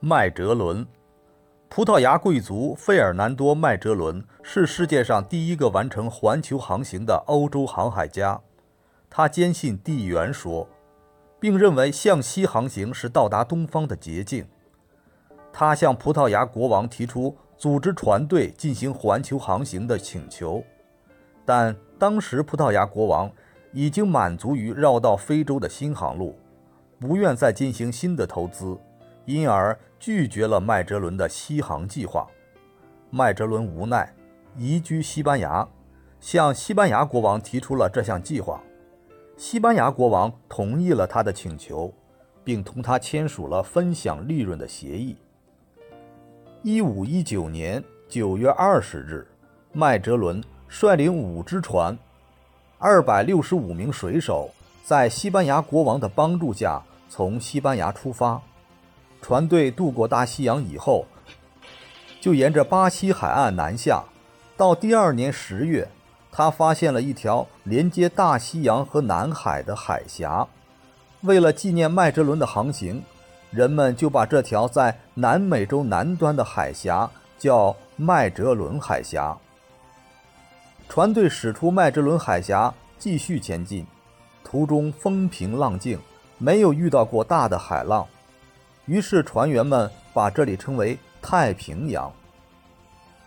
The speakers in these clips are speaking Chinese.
麦哲伦，葡萄牙贵族费尔南多·麦哲伦是世界上第一个完成环球航行的欧洲航海家。他坚信地缘说，并认为向西航行是到达东方的捷径。他向葡萄牙国王提出组织船队进行环球航行的请求，但当时葡萄牙国王已经满足于绕道非洲的新航路，不愿再进行新的投资。因而拒绝了麦哲伦的西航计划。麦哲伦无奈移居西班牙，向西班牙国王提出了这项计划。西班牙国王同意了他的请求，并同他签署了分享利润的协议。一五一九年九月二十日，麦哲伦率领五只船，二百六十五名水手，在西班牙国王的帮助下从西班牙出发。船队渡过大西洋以后，就沿着巴西海岸南下。到第二年十月，他发现了一条连接大西洋和南海的海峡。为了纪念麦哲伦的航行，人们就把这条在南美洲南端的海峡叫麦哲伦海峡。船队驶出麦哲伦海峡，继续前进，途中风平浪静，没有遇到过大的海浪。于是船员们把这里称为太平洋。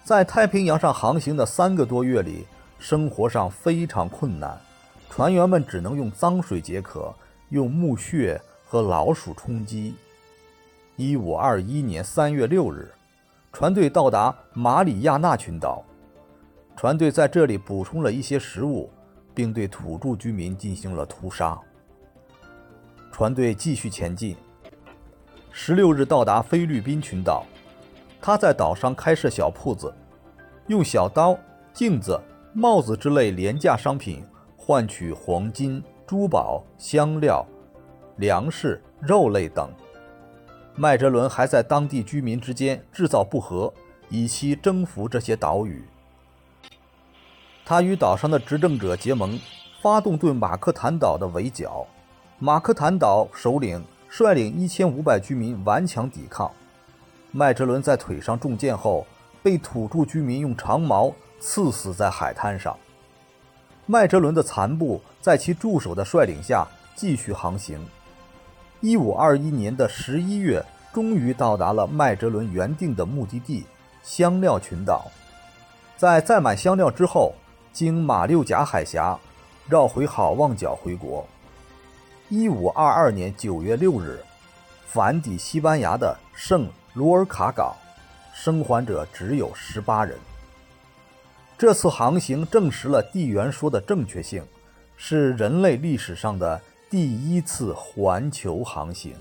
在太平洋上航行的三个多月里，生活上非常困难，船员们只能用脏水解渴，用木屑和老鼠充饥。一五二一年三月六日，船队到达马里亚纳群岛，船队在这里补充了一些食物，并对土著居民进行了屠杀。船队继续前进。十六日到达菲律宾群岛，他在岛上开设小铺子，用小刀、镜子、帽子之类廉价商品换取黄金、珠宝、香料、粮食、肉类等。麦哲伦还在当地居民之间制造不和，以期征服这些岛屿。他与岛上的执政者结盟，发动对马克坦岛的围剿。马克坦岛首领。率领一千五百居民顽强抵抗，麦哲伦在腿上中箭后，被土著居民用长矛刺死在海滩上。麦哲伦的残部在其助手的率领下继续航行。一五二一年的十一月，终于到达了麦哲伦原定的目的地——香料群岛。在载满香料之后，经马六甲海峡，绕回好望角回国。一五二二年九月六日，反抵西班牙的圣卢尔卡港，生还者只有十八人。这次航行证实了地缘说的正确性，是人类历史上的第一次环球航行。